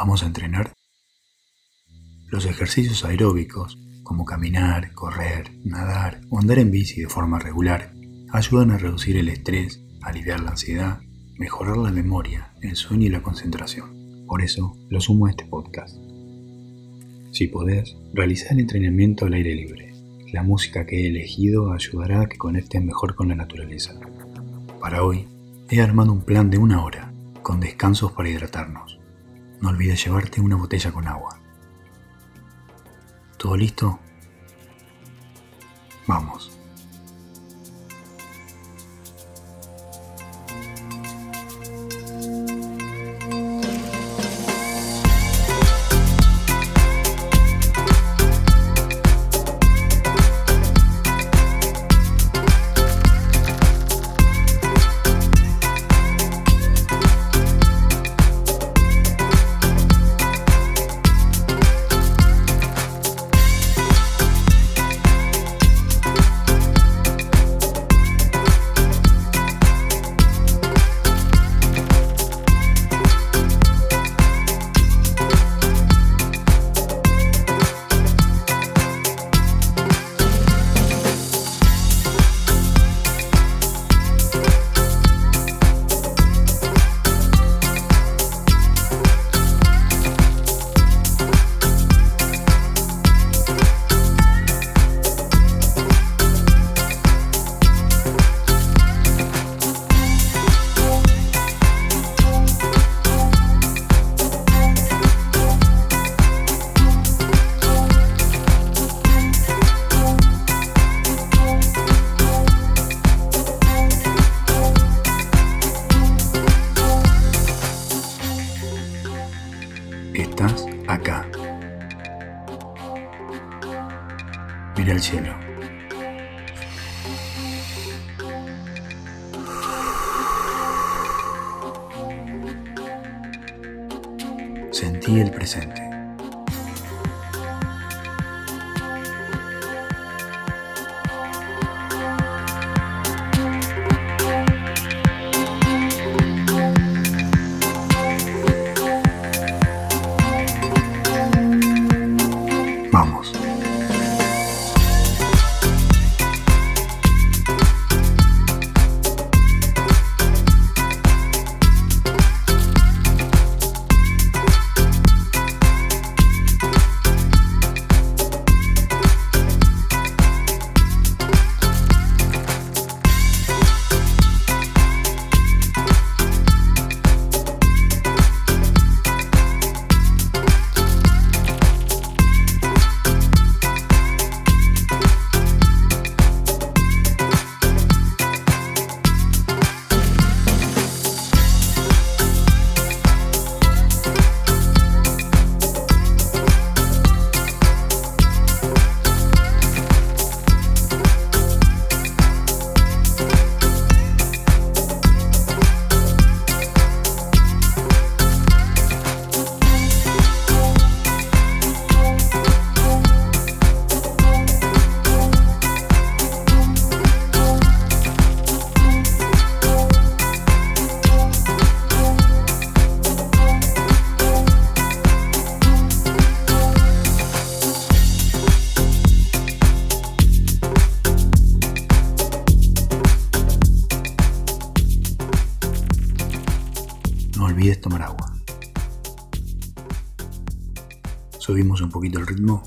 ¿Vamos a entrenar? Los ejercicios aeróbicos, como caminar, correr, nadar o andar en bici de forma regular, ayudan a reducir el estrés, aliviar la ansiedad, mejorar la memoria, el sueño y la concentración. Por eso lo sumo a este podcast. Si podés, realiza el entrenamiento al aire libre. La música que he elegido ayudará a que conectes mejor con la naturaleza. Para hoy, he armado un plan de una hora, con descansos para hidratarnos. No olvides llevarte una botella con agua. ¿Todo listo? Vamos. Cielo. Sentí el presente. Subimos un poquito el ritmo.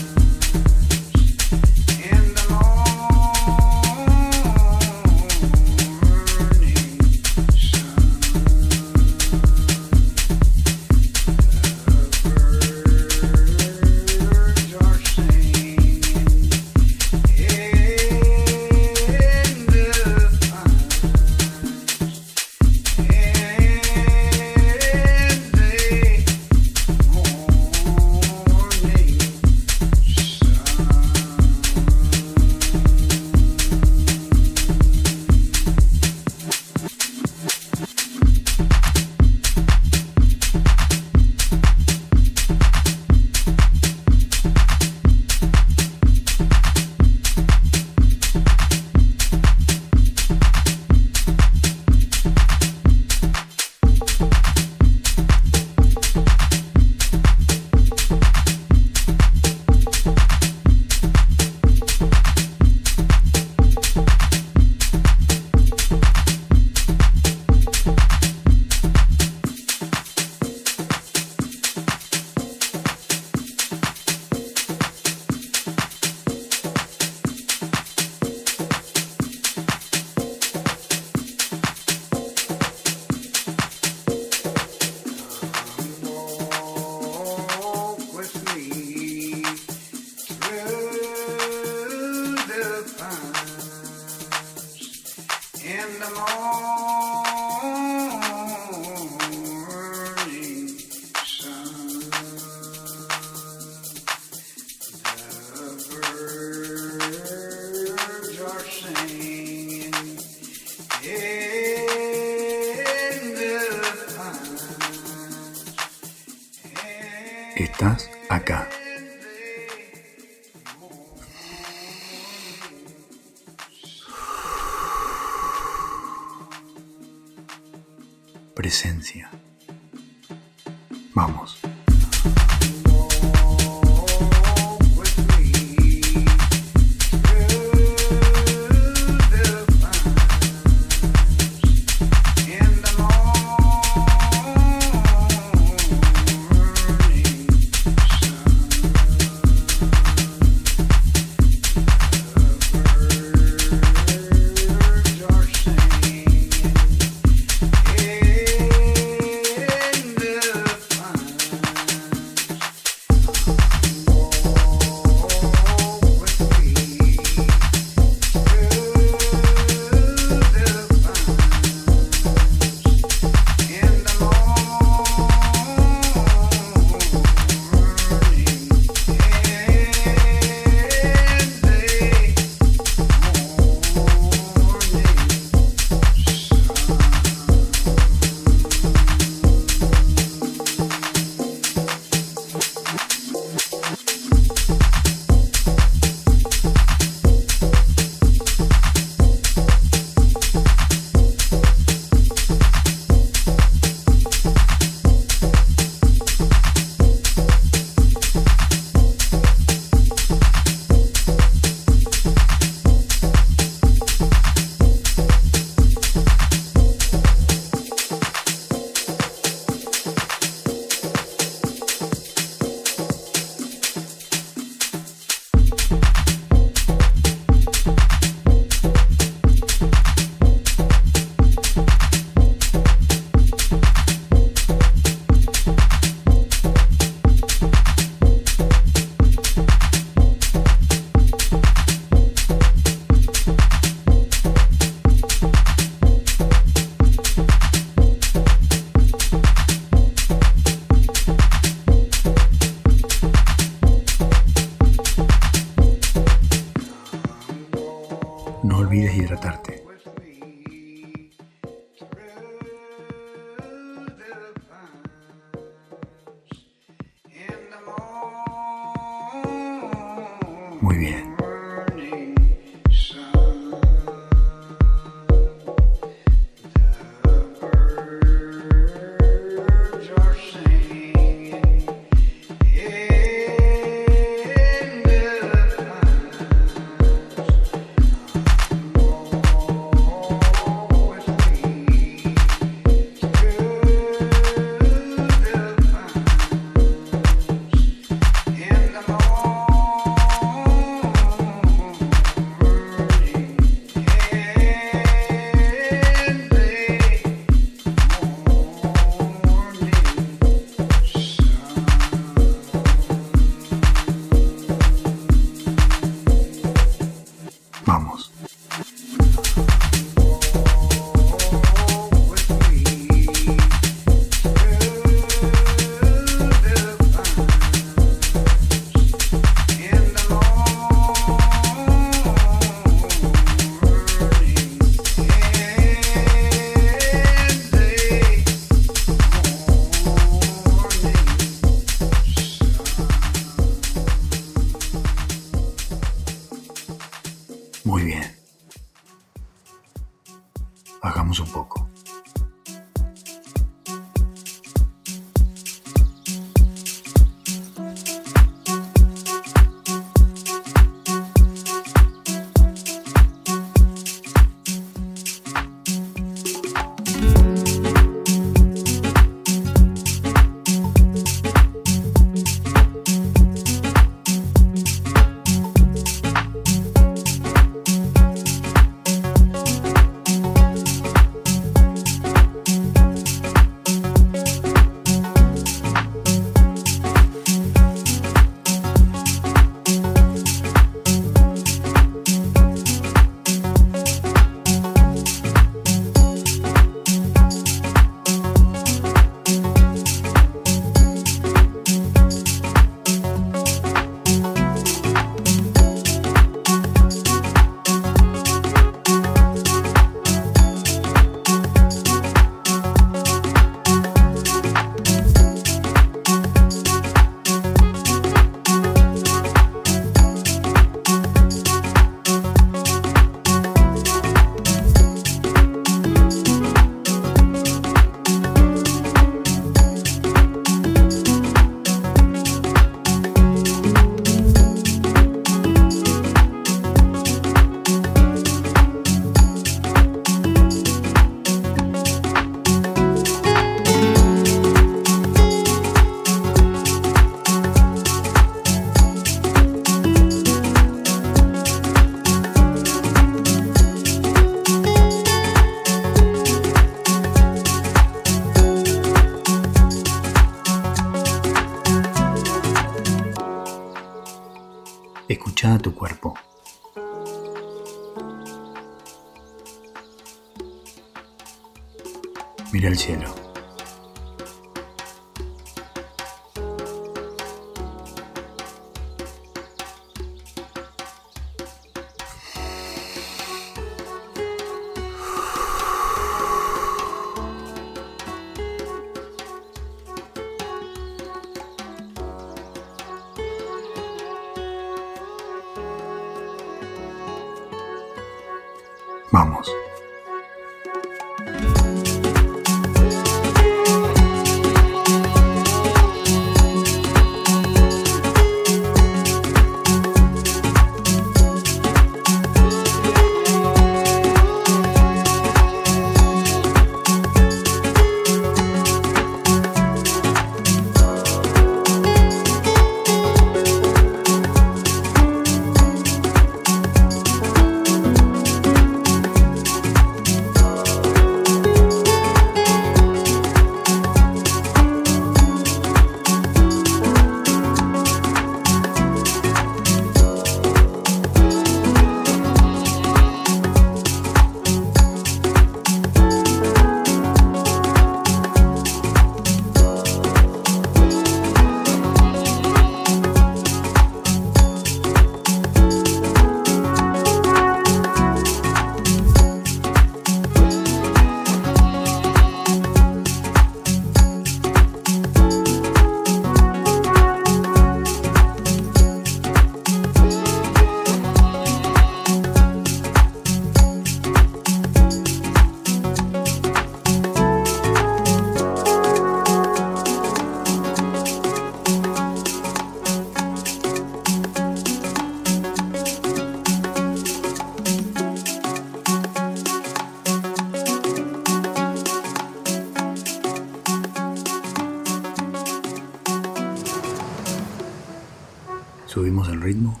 Ritmo.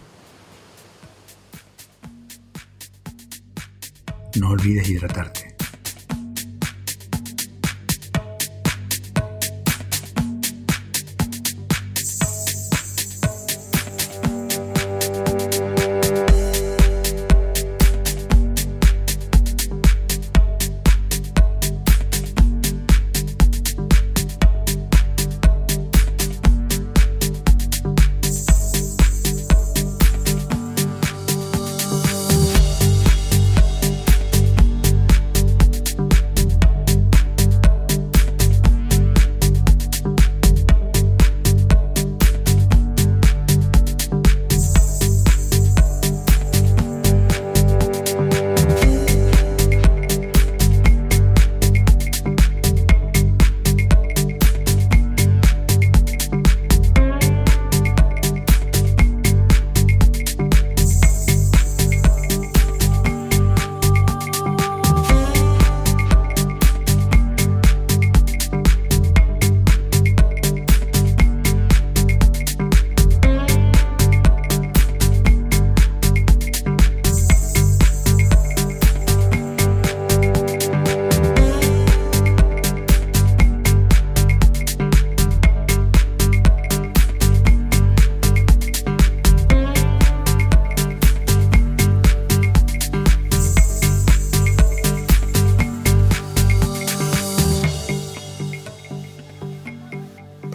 No olvides hidratarte.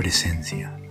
Presencia.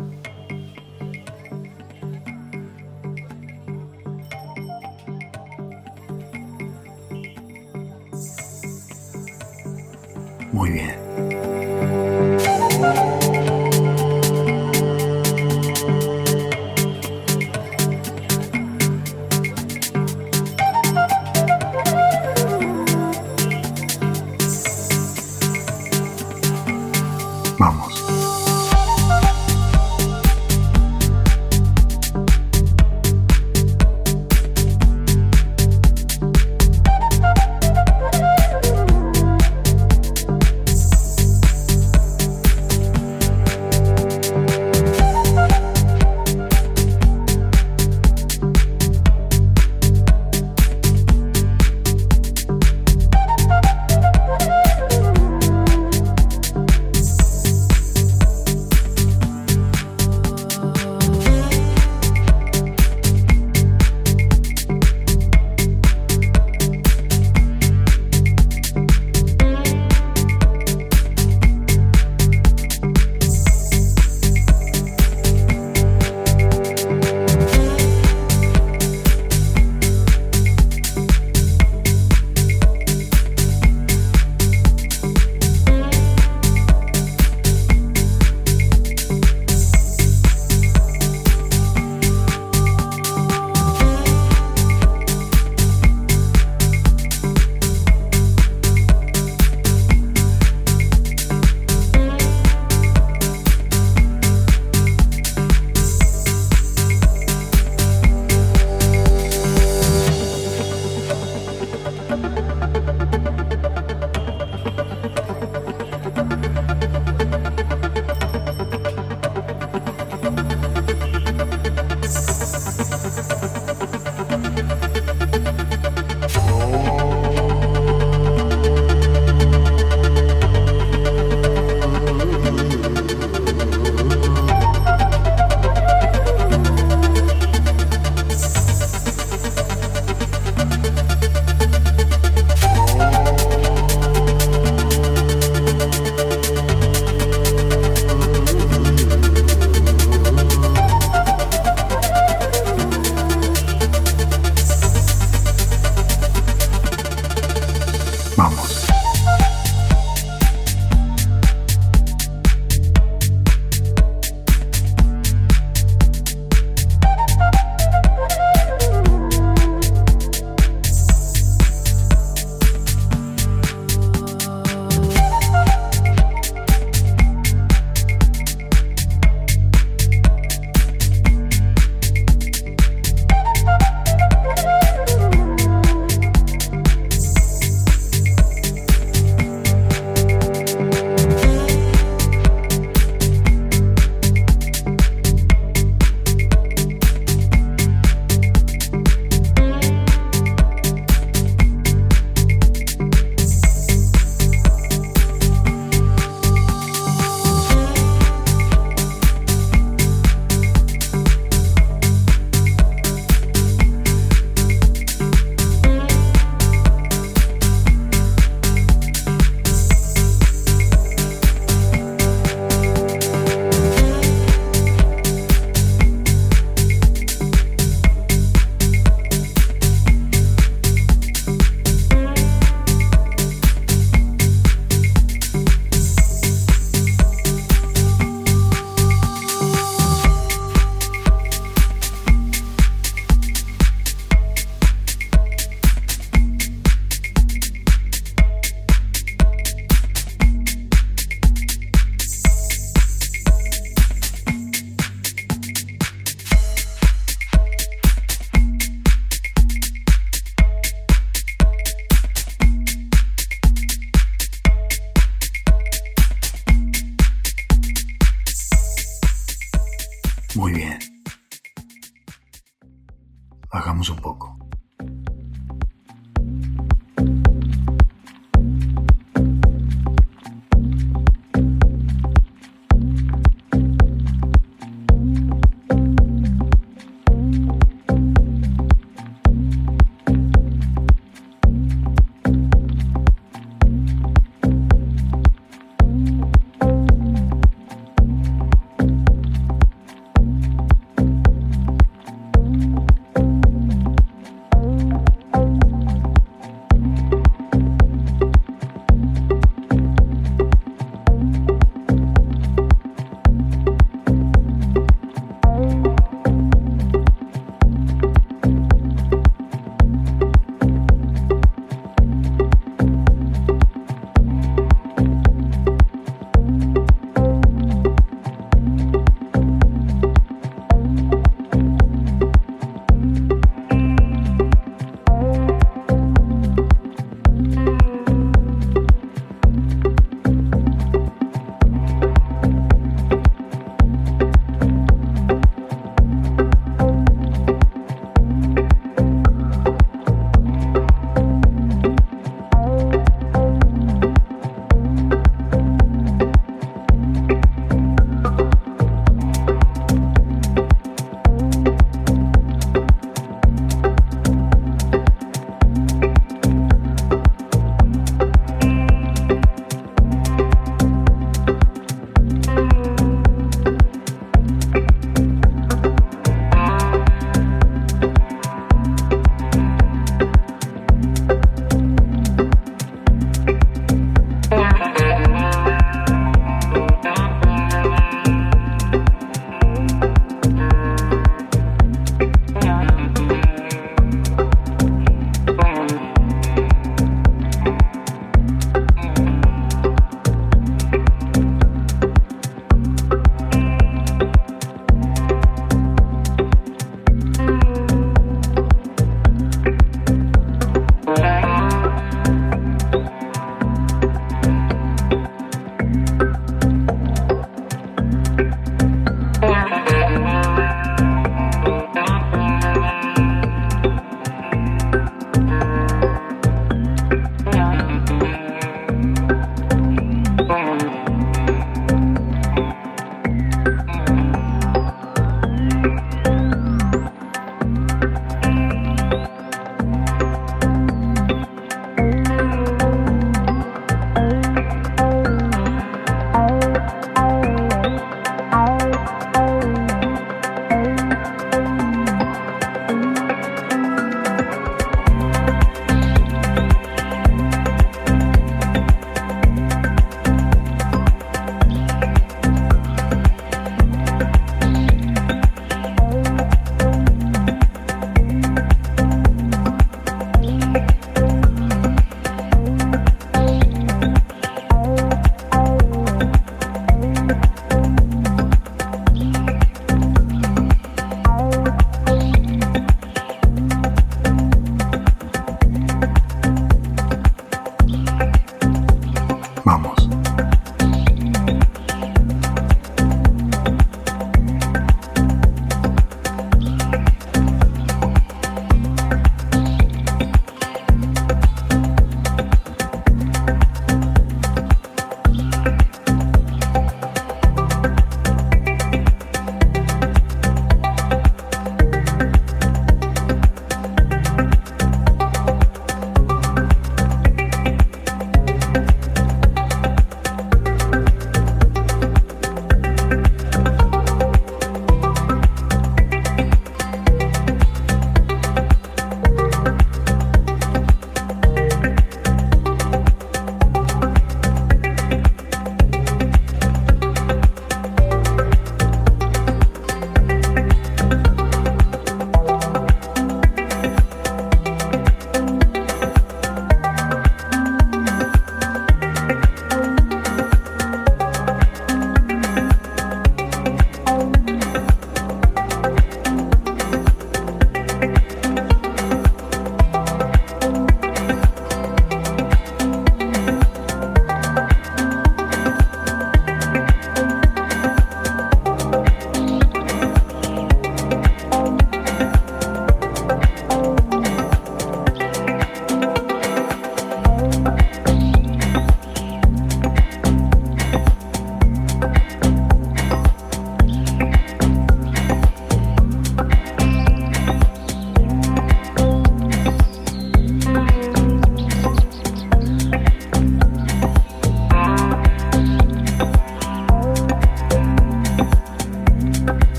Bye.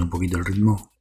Un poquito el ritmo.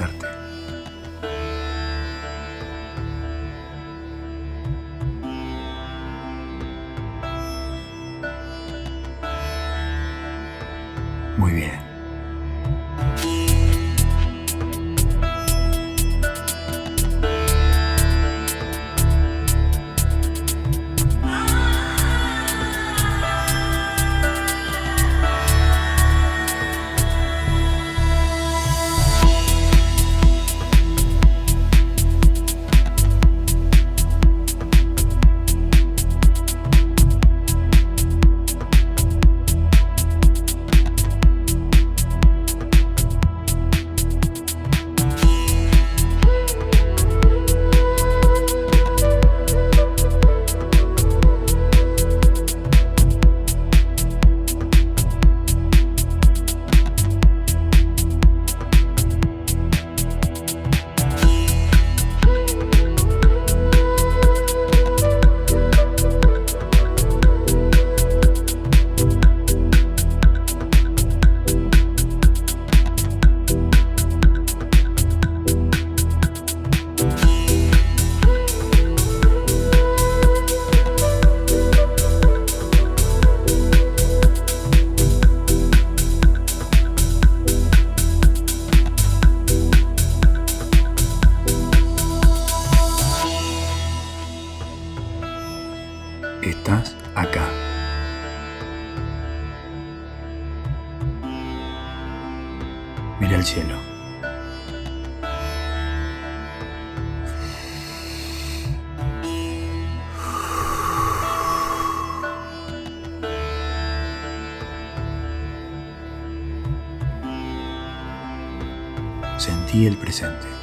Olvides Sentí el presente.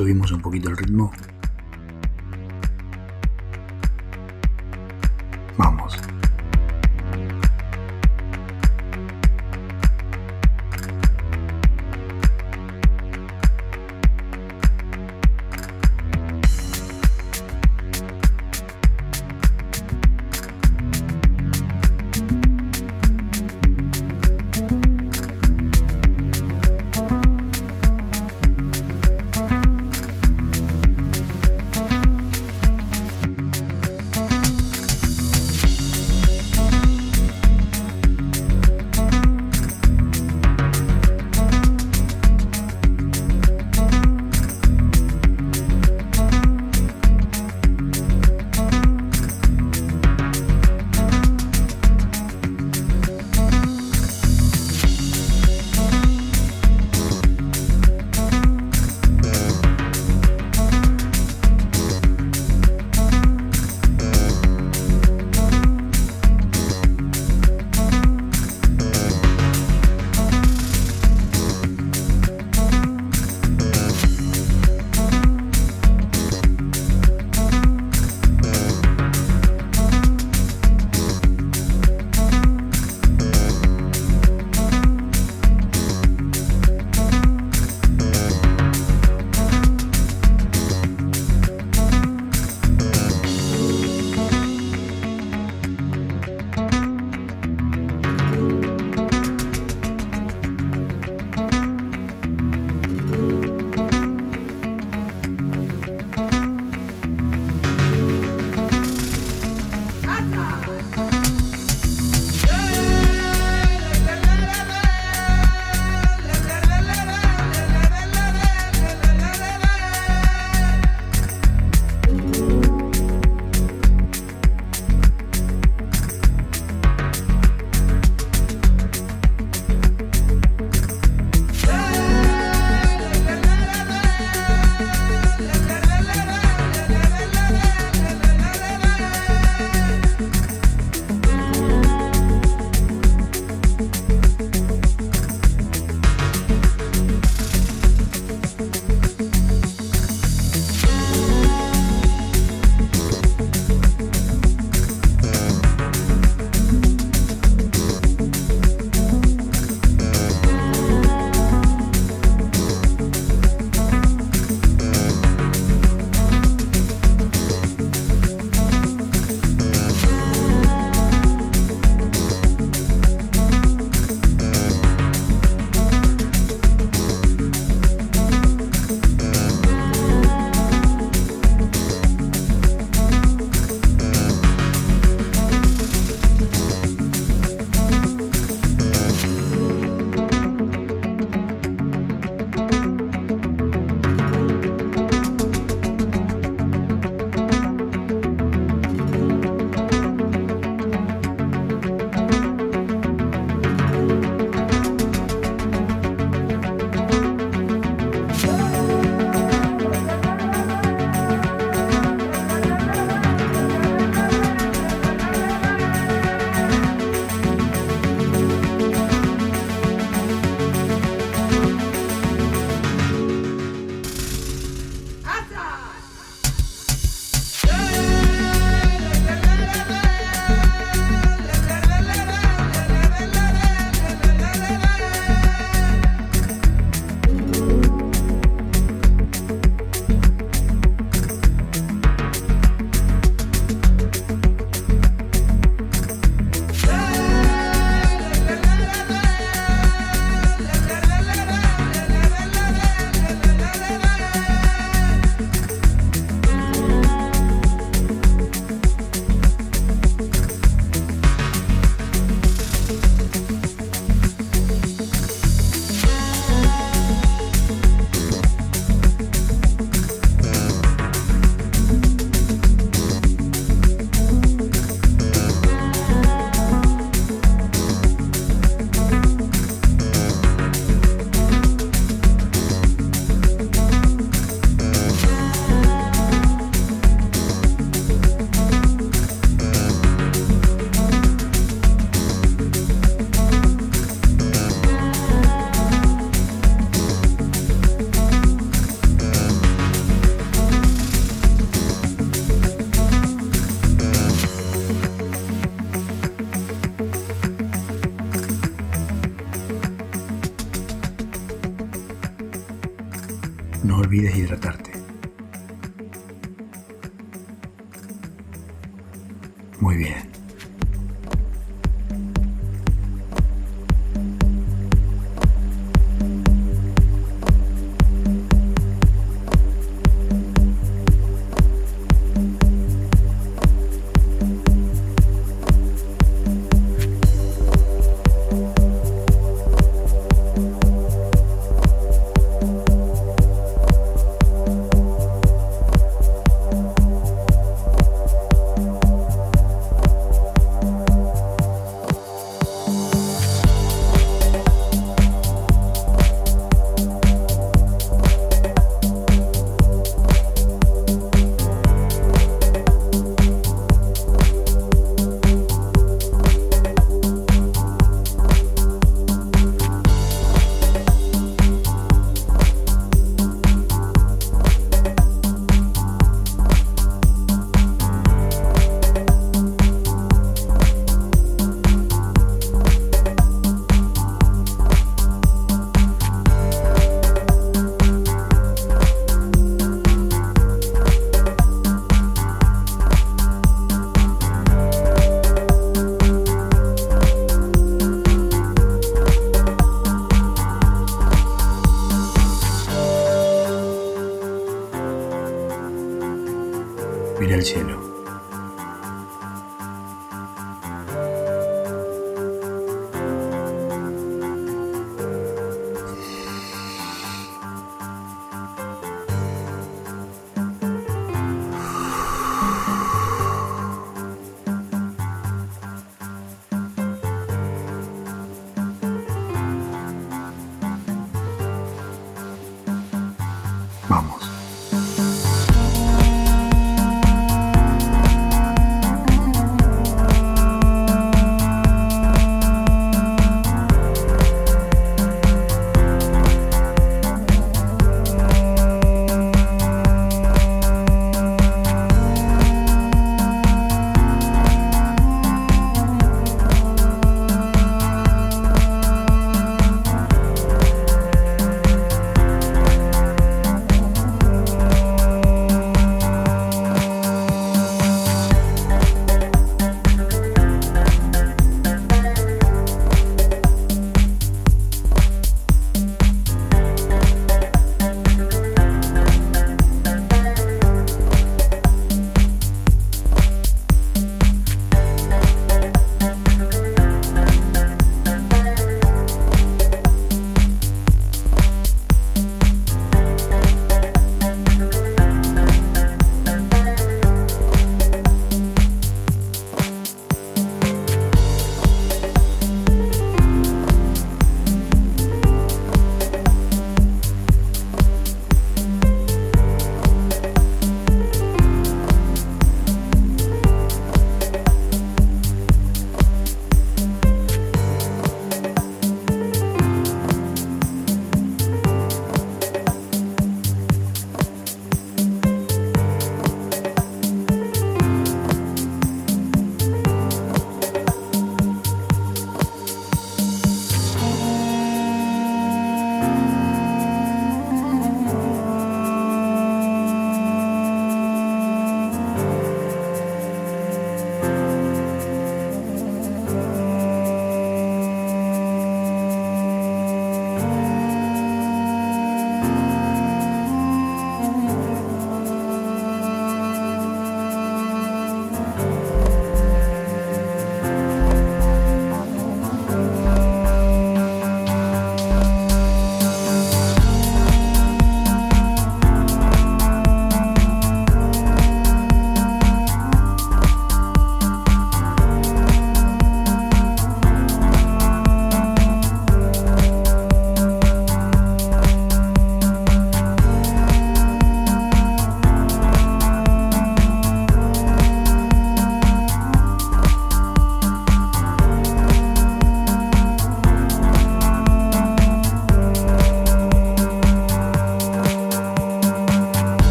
Subimos un poquito el ritmo.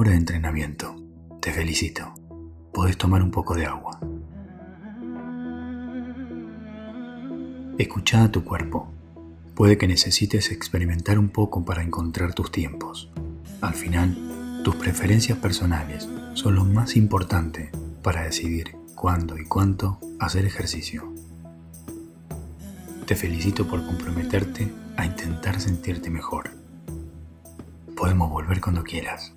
Hora de entrenamiento. Te felicito. Podés tomar un poco de agua. Escucha a tu cuerpo. Puede que necesites experimentar un poco para encontrar tus tiempos. Al final, tus preferencias personales son lo más importante para decidir cuándo y cuánto hacer ejercicio. Te felicito por comprometerte a intentar sentirte mejor. Podemos volver cuando quieras.